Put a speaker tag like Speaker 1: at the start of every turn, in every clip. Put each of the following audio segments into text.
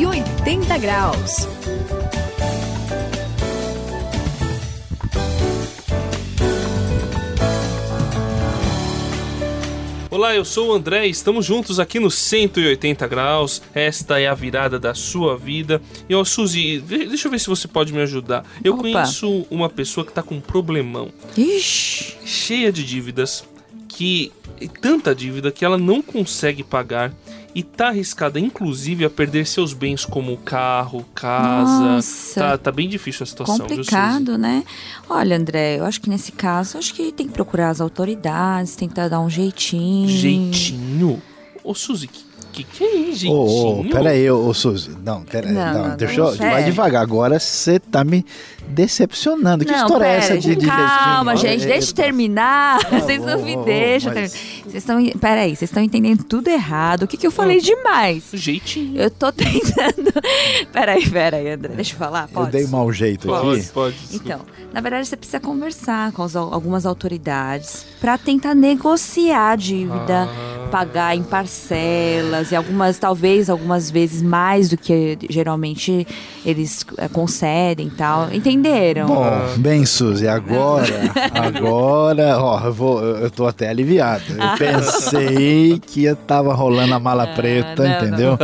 Speaker 1: 180 graus.
Speaker 2: Olá, eu sou o André e estamos juntos aqui no 180 graus. Esta é a virada da sua vida. E ó, Suzy, deixa eu ver se você pode me ajudar. Eu
Speaker 3: Opa.
Speaker 2: conheço uma pessoa que tá com um problemão,
Speaker 3: Ixi,
Speaker 2: cheia de dívidas, que e tanta dívida que ela não consegue pagar e tá arriscada inclusive a perder seus bens como carro, casa.
Speaker 3: Nossa.
Speaker 2: Tá, tá bem difícil a situação, viu,
Speaker 3: complicado, né? Olha, André, eu acho que nesse caso, acho que tem que procurar as autoridades, tentar dar um jeitinho.
Speaker 2: Jeitinho? Ô, Suzy, que, que que é isso, jeitinho?
Speaker 4: Ô, ô, pera aí, ô, ô Suzy. Não, pera aí.
Speaker 3: Não,
Speaker 4: Não,
Speaker 3: não,
Speaker 4: deixa
Speaker 3: não,
Speaker 4: eu. Vai devagar. Agora você tá me decepcionando. Que
Speaker 3: não,
Speaker 4: história é
Speaker 3: pera,
Speaker 4: essa de, de
Speaker 3: calma,
Speaker 4: jeitinho?
Speaker 3: gente,
Speaker 4: É,
Speaker 3: deixa eu
Speaker 4: é,
Speaker 3: terminar.
Speaker 4: Tá
Speaker 3: vocês não me deixam
Speaker 4: mas-
Speaker 3: terminar. Vocês estão, peraí, vocês estão entendendo tudo errado. O que, que eu falei demais?
Speaker 2: Jeitinho.
Speaker 3: Eu tô tentando. Peraí, peraí, André, deixa eu falar.
Speaker 4: Eu
Speaker 3: Pode?
Speaker 4: dei mau jeito
Speaker 2: Pode,
Speaker 4: aqui.
Speaker 2: pode. desculpa.
Speaker 3: Então, na verdade, você precisa conversar com as- algumas autoridades para tentar negociar a dívida,
Speaker 2: Ah.
Speaker 3: Pagar em parcelas e algumas, talvez, algumas vezes mais do que geralmente eles eh, concedem e tal. Entenderam?
Speaker 4: Bom, bem, Suzy, agora, agora, ó, eu, vou, eu tô até aliviado. Eu pensei que ia- tava rolando a mala preta,
Speaker 3: Ah, não,
Speaker 4: entendeu?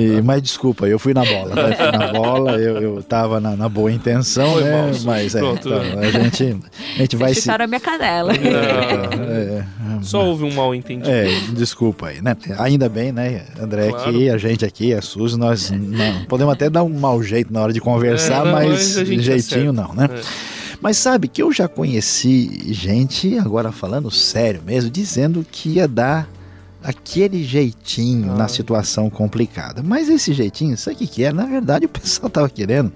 Speaker 4: E- mas desculpa, eu fui na bola, né? Fui na bola, eu, eu tava na, na boa intenção,
Speaker 2: Foi
Speaker 4: né?
Speaker 2: mal,
Speaker 4: mas é, então, a gente, a gente vai se.
Speaker 3: a minha canela.
Speaker 4: É,
Speaker 2: Só houve um mal entendido.
Speaker 4: é, desculpa aí, né? Ainda bem, né, André,
Speaker 2: Claro.
Speaker 4: que a gente aqui, a Suzy, nós não, podemos até dar um mau jeito na hora de conversar,
Speaker 2: É, não,
Speaker 4: mas
Speaker 2: mas gente
Speaker 4: jeitinho
Speaker 2: acerta.
Speaker 4: não, né?
Speaker 2: É.
Speaker 4: Mas sabe que eu já conheci gente, agora falando sério mesmo, dizendo que ia dar aquele jeitinho
Speaker 2: Ah.
Speaker 4: na situação complicada. Mas esse jeitinho, sabe o que, que é? Na verdade, o pessoal tava querendo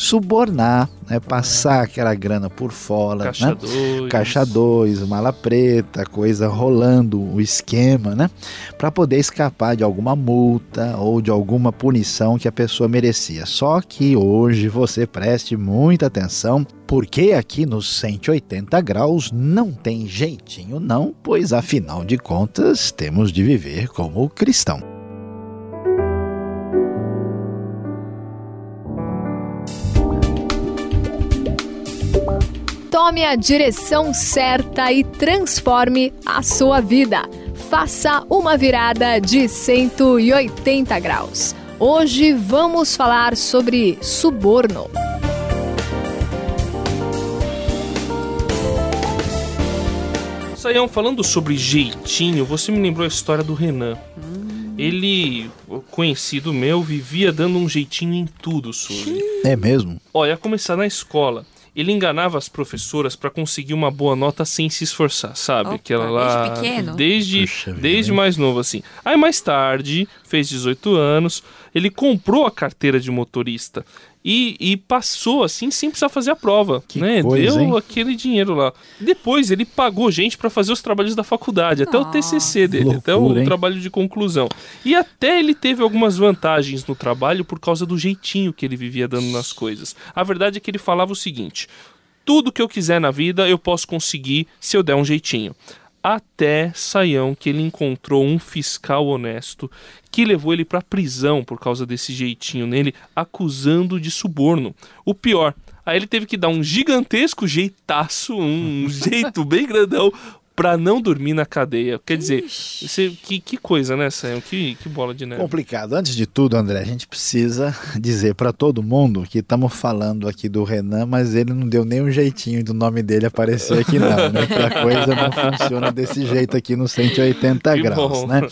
Speaker 4: subornar, né? Passar aquela grana por fora,
Speaker 2: Caixa
Speaker 4: né?
Speaker 2: 2.
Speaker 4: Caixa 2, mala preta, coisa rolando o esquema, né? Para poder escapar de alguma multa ou de alguma punição que a pessoa merecia. Só que hoje você preste muita atenção, porque aqui nos 180 graus não tem jeitinho não, pois afinal de contas temos de viver como cristão.
Speaker 1: Tome a direção certa e transforme a sua vida. Faça uma virada de 180 graus. Hoje vamos falar sobre suborno.
Speaker 2: Saião, falando sobre jeitinho, você me lembrou a história do Renan. Ele, conhecido meu, vivia dando um jeitinho em tudo, Suzy.
Speaker 4: É mesmo?
Speaker 2: Olha, a começar na escola. Ele enganava as professoras pra conseguir uma boa nota sem se esforçar, sabe?
Speaker 3: Opa,
Speaker 2: Aquela lá.
Speaker 3: desde pequeno?
Speaker 2: Desde,
Speaker 4: Puxa
Speaker 2: desde mais novo, assim. Aí mais tarde, fez 18 anos, ele comprou a carteira de motorista. E, e passou assim sem precisar fazer a prova,
Speaker 4: Que
Speaker 2: né?
Speaker 4: coisa,
Speaker 2: Deu
Speaker 4: hein?
Speaker 2: aquele dinheiro lá. Depois ele pagou gente pra fazer os trabalhos da faculdade, até o TCC dele, até o
Speaker 4: Loucura, hein?
Speaker 2: trabalho de conclusão. E até ele teve algumas vantagens no trabalho por causa do jeitinho que ele vivia dando nas coisas. A verdade é que ele falava o seguinte: tudo que eu quiser na vida eu posso conseguir se eu der um jeitinho. Até Saião que ele encontrou um fiscal honesto que levou ele pra prisão por causa desse jeitinho nele, acusando de suborno. O pior, aí ele teve que dar um gigantesco jeitaço, um jeito bem grandão pra não dormir na cadeia. Quer dizer, você- que, que coisa, né, Saião? Que, que bola de neve.
Speaker 4: Complicado. Antes de tudo, André, a gente precisa dizer para todo mundo que estamos falando aqui do Renan, mas ele não deu nem um jeitinho do nome dele aparecer aqui, não. Né? Que a coisa não funciona desse jeito aqui no 180
Speaker 2: Que
Speaker 4: graus,
Speaker 2: bom.
Speaker 4: né?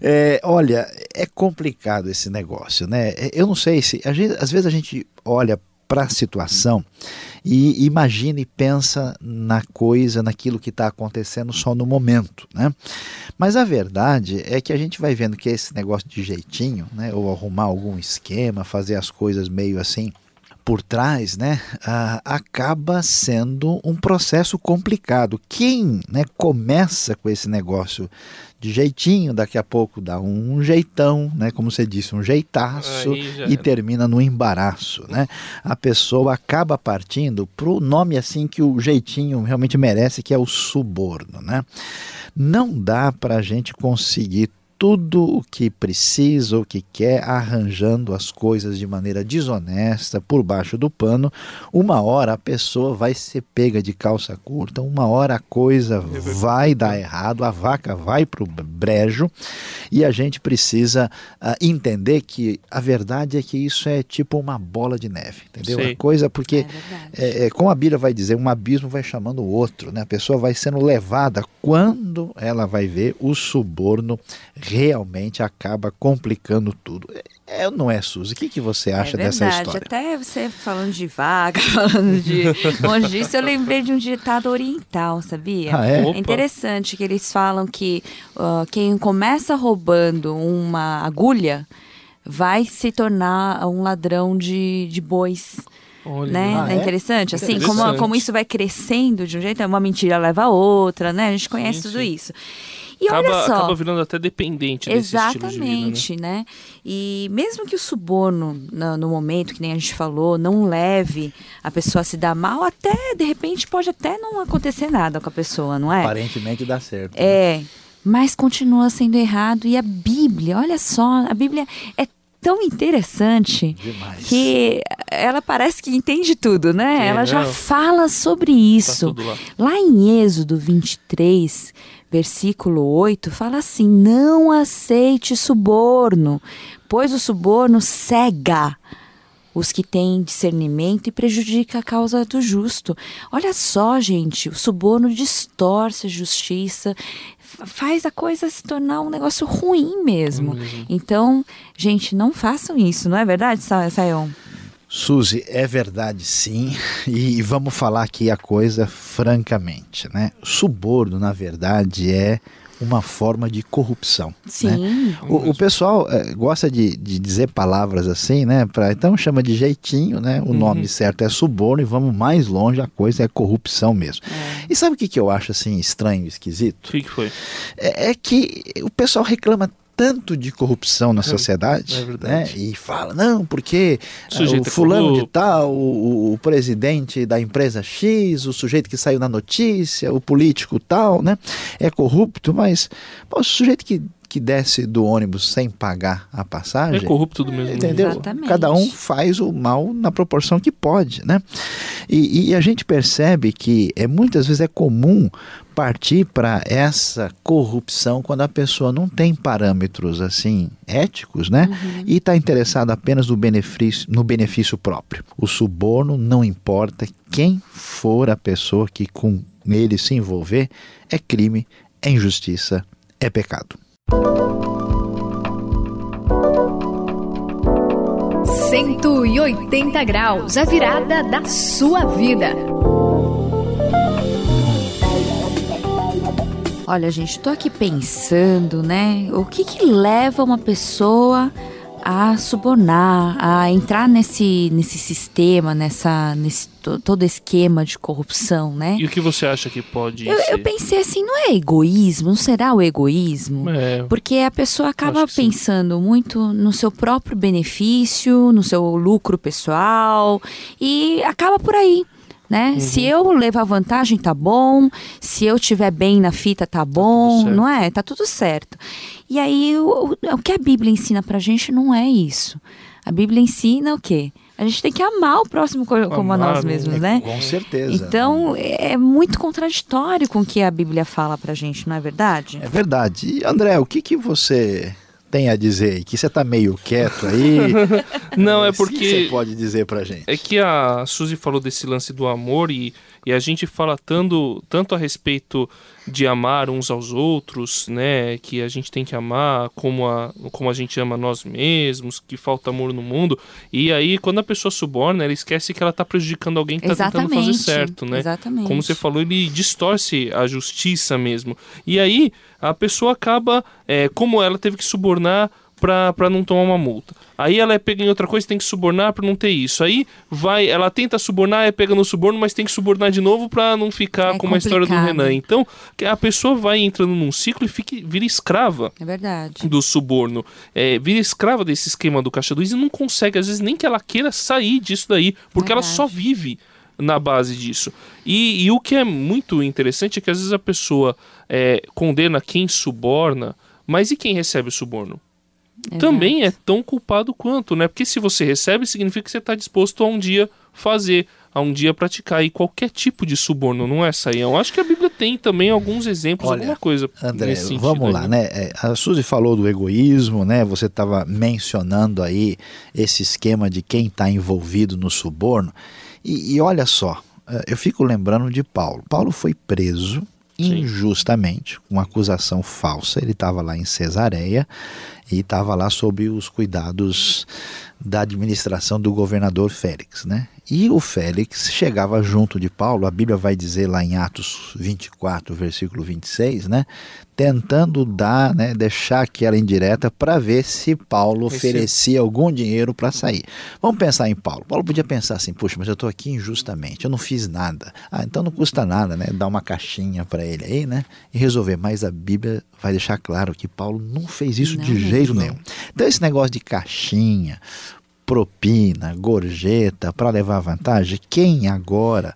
Speaker 4: É, olha, é complicado esse negócio, né? É, Eu não sei se. a gente- às vezes a gente olha para a situação e imagina e pensa na coisa, naquilo que está acontecendo só no momento, né? Mas a verdade é que a gente vai vendo que esse negócio de jeitinho, né, ou arrumar algum esquema, fazer as coisas meio assim por trás, né, ah, acaba sendo um processo complicado. Quem né, começa com esse negócio de jeitinho, daqui a pouco dá um jeitão, né, como você disse, um jeitaço e
Speaker 2: era.
Speaker 4: termina no embaraço, né? A pessoa acaba partindo pro nome assim que o jeitinho realmente merece, que é o suborno, né? Não dá para a gente conseguir tudo o que precisa ou que quer, arranjando as coisas de maneira desonesta, por baixo do pano, uma hora a pessoa vai ser pega de calça curta, uma hora a coisa vai dar errado, a vaca vai para o brejo e a gente precisa uh, entender que a verdade é que isso é tipo uma bola de neve, entendeu?
Speaker 2: Sim.
Speaker 4: A coisa, porque,
Speaker 3: É
Speaker 4: é, é, como a Bíblia vai dizer, um abismo vai chamando o outro, né? a pessoa vai sendo levada quando ela vai ver o suborno realmente acaba complicando tudo. É, não é, Suzy? O que, que você acha
Speaker 3: é
Speaker 4: dessa
Speaker 3: verdade.
Speaker 4: história?
Speaker 3: Até você falando de vaca, falando de longe disso, eu lembrei de um ditado oriental, sabia?
Speaker 4: Ah, é?
Speaker 3: É interessante que eles falam que uh, quem começa roubando uma agulha vai se tornar um ladrão de, de bois.
Speaker 2: Olha.
Speaker 3: Né?
Speaker 4: Ah,
Speaker 3: é
Speaker 4: é?
Speaker 3: interessante, assim, como,
Speaker 2: Interessante.
Speaker 3: como isso vai crescendo de um jeito, uma mentira leva a outra, né? A gente conhece
Speaker 2: Sim,
Speaker 3: tudo
Speaker 2: sim.
Speaker 3: isso. E
Speaker 2: acaba,
Speaker 3: olha só,
Speaker 2: acaba virando até dependente desse estilo de vida, né?
Speaker 3: Exatamente, né? E mesmo que o suborno, no, no momento, que nem a gente falou, não leve a pessoa a se dar mal, até, de repente, pode até não acontecer nada com a pessoa, não é?
Speaker 4: Aparentemente dá certo. né?
Speaker 3: É, mas continua sendo errado. E a Bíblia, olha só, a Bíblia é tão interessante
Speaker 4: Demais.
Speaker 3: que ela parece que entende tudo, né?
Speaker 2: É,
Speaker 3: ela já
Speaker 2: não.
Speaker 3: fala sobre
Speaker 2: Tá
Speaker 3: isso.
Speaker 2: tudo lá.
Speaker 3: Lá em Êxodo 23, versículo 8, fala assim: Não aceite suborno, pois o suborno cega os que têm discernimento e prejudica a causa do justo. Olha só, gente, o suborno distorce a justiça, faz a coisa se tornar um negócio ruim mesmo. Então, gente, não façam isso, não é verdade, Sa- Sayon?
Speaker 4: Suzy, é verdade sim, e vamos falar aqui a coisa francamente, né? Suborno, na verdade, é uma forma de corrupção. né?
Speaker 3: Sim.
Speaker 4: O, o pessoal eh, gosta de, de dizer palavras assim, né? Pra, então chama de jeitinho, né? O nome certo é suborno e vamos mais longe, a coisa é corrupção mesmo. E sabe o que, que eu acho assim estranho, esquisito?
Speaker 2: O que, que foi?
Speaker 4: é, é que o pessoal reclama tanto de corrupção na sociedade,
Speaker 2: é
Speaker 4: né? E fala, não, porque
Speaker 2: O
Speaker 4: ah, o
Speaker 2: é
Speaker 4: fulano de
Speaker 2: corrupto.
Speaker 4: tal, o, o- o presidente da empresa X, o sujeito que saiu na notícia, o político tal, né? É corrupto, mas pô, o sujeito que, que desce do ônibus sem pagar a
Speaker 2: É
Speaker 4: passagem.
Speaker 2: corrupto do mesmo
Speaker 4: Entendeu?
Speaker 3: Exatamente.
Speaker 4: Cada um faz o mal na proporção que pode, né? E, e a gente percebe que é muitas vezes é comum partir para essa corrupção quando a pessoa não tem parâmetros assim éticos, né? E está interessada apenas no benefício, no benefício próprio. O suborno não importa quem for a pessoa que com ele se envolver, é crime, é injustiça, é pecado.
Speaker 1: 180 graus, a virada da sua vida.
Speaker 3: Olha, gente, tô aqui pensando, né? O que que leva uma pessoa a subornar, a entrar nesse, nesse sistema, nessa, nesse to- todo esquema de corrupção, né?
Speaker 2: E o que você acha que pode
Speaker 3: Eu, eu pensei assim, não é egoísmo? Não será o egoísmo?
Speaker 2: É,
Speaker 3: Porque a pessoa acaba
Speaker 2: que sim.
Speaker 3: pensando muito no seu próprio benefício, no seu lucro pessoal e acaba por aí. Né?
Speaker 2: Uhum.
Speaker 3: Se eu levar vantagem, tá bom. Se eu tiver bem na fita, tá bom.
Speaker 2: certo.
Speaker 3: não é? Tá tudo certo. E aí, o, o- o que a Bíblia ensina pra gente não é isso. A Bíblia ensina o quê? A gente tem que amar o próximo co- como a
Speaker 2: Amar,
Speaker 3: nós
Speaker 2: né?
Speaker 3: mesmos,
Speaker 4: É,
Speaker 3: né?
Speaker 4: Com certeza.
Speaker 3: Então, é muito contraditório com o que a Bíblia fala pra gente, não é verdade?
Speaker 4: É verdade. E André, o que, que você tem a dizer aí? Que você tá meio quieto aí.
Speaker 2: Não, é
Speaker 4: O que
Speaker 2: porque
Speaker 4: você pode dizer pra gente?
Speaker 2: é que a Suzy falou desse lance do amor e, e a gente fala tanto, tanto a respeito de amar uns aos outros, né? Que a gente tem que amar como a, como a gente ama nós mesmos, que falta amor no mundo. E aí, quando a pessoa suborna, ela esquece que ela tá prejudicando alguém que tá tentando fazer certo, né?
Speaker 3: Exatamente.
Speaker 2: Como você falou, ele distorce a justiça mesmo. E aí, a pessoa acaba, é, como ela teve que subornar pra, pra não tomar uma multa. Aí ela é pega em outra coisa, tem que subornar pra não ter isso. Aí vai, ela tenta subornar, é pega no suborno, mas tem que subornar de novo pra não ficar
Speaker 3: É
Speaker 2: como a história do. Renan. Então, que a pessoa vai entrando num ciclo e fica, vira escrava
Speaker 3: É verdade.
Speaker 2: do suborno, é, vira escrava desse esquema do caixa 2 e não consegue, às vezes, nem que ela queira sair disso daí, porque ela só vive na base disso. E, e o que é muito interessante é que às vezes a pessoa é, condena quem suborna Mas e quem recebe o suborno? Também é tão culpado quanto, né? Porque se você recebe, significa que você está disposto a um dia fazer, a um dia praticar. E qualquer tipo de suborno, não é, Saião? Acho que a Bíblia tem também alguns exemplos,
Speaker 4: Olha,
Speaker 2: alguma coisa.
Speaker 4: André,
Speaker 2: nesse sentido
Speaker 4: vamos lá,
Speaker 2: aí,
Speaker 4: né? É, A Suzy falou do egoísmo, né? Você estava mencionando aí esse esquema de quem está envolvido no suborno. E, e olha só, eh, eu fico lembrando de Paulo. Paulo foi preso. Injustamente, com uma acusação falsa. Ele estava lá em Cesareia e estava lá sob os cuidados da administração do governador Félix, né? E o Félix chegava junto de Paulo, a Bíblia vai dizer lá em Atos 24, versículo 26, né? Tentando dar, né, deixar aquela indireta para ver se Paulo
Speaker 2: Esse-
Speaker 4: oferecia algum dinheiro para sair. Vamos pensar em Paulo. Paulo podia pensar assim: puxa, mas eu estou aqui injustamente, eu não fiz nada. Ah, então não custa nada, né? Dar uma caixinha para ele aí, né? E resolver. Mas a Bíblia vai deixar claro que Paulo não fez isso
Speaker 3: Não
Speaker 4: de jeito nenhum. Então esse negócio de caixinha, propina, gorjeta para levar vantagem, quem agora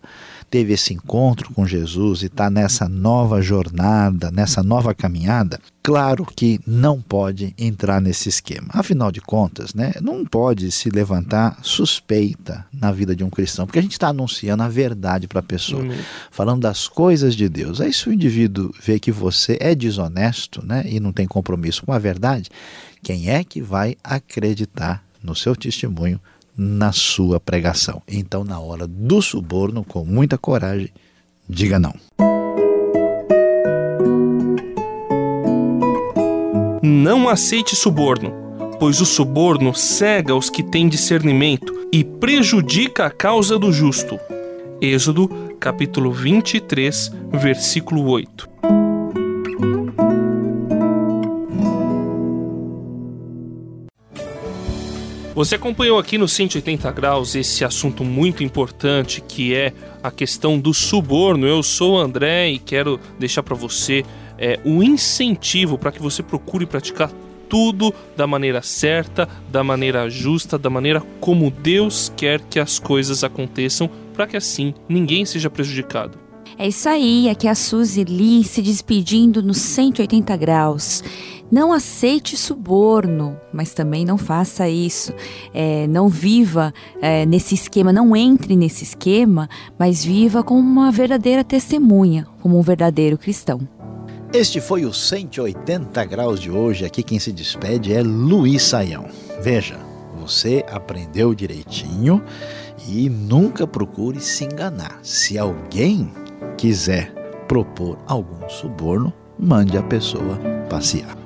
Speaker 4: teve esse encontro com Jesus e está nessa nova jornada, nessa nova caminhada, claro que não pode entrar nesse esquema. Afinal de contas, né, não pode se levantar suspeita na vida de um cristão, porque a gente está anunciando a verdade para a pessoa,
Speaker 2: Amém.
Speaker 4: falando das coisas de Deus. Aí se o indivíduo vê que você é desonesto né, e não tem compromisso com a verdade, quem é que vai acreditar no seu testemunho, na sua pregação? Então, na hora do suborno, com muita coragem, diga não.
Speaker 2: Não aceite suborno, pois o suborno cega os que têm discernimento e prejudica a causa do justo. Êxodo, capítulo 23, versículo 8. Você acompanhou aqui no 180 graus esse assunto muito importante que é a questão do suborno. Eu sou o André e quero deixar para você é, um incentivo para que você procure praticar tudo da maneira certa, da maneira justa, da maneira como Deus quer que as coisas aconteçam, para que assim ninguém seja prejudicado.
Speaker 3: É isso aí, aqui é a Suzy Lee se despedindo nos 180 graus. Não aceite suborno, mas também não faça isso. É, não viva é, nesse esquema, não entre nesse esquema, mas viva como uma verdadeira testemunha, como um verdadeiro cristão.
Speaker 4: Este foi o 180 graus de hoje. Aqui quem se despede é Luiz Saião. Veja, você aprendeu direitinho e nunca procure se enganar. Se alguém quiser propor algum suborno, mande a pessoa passear.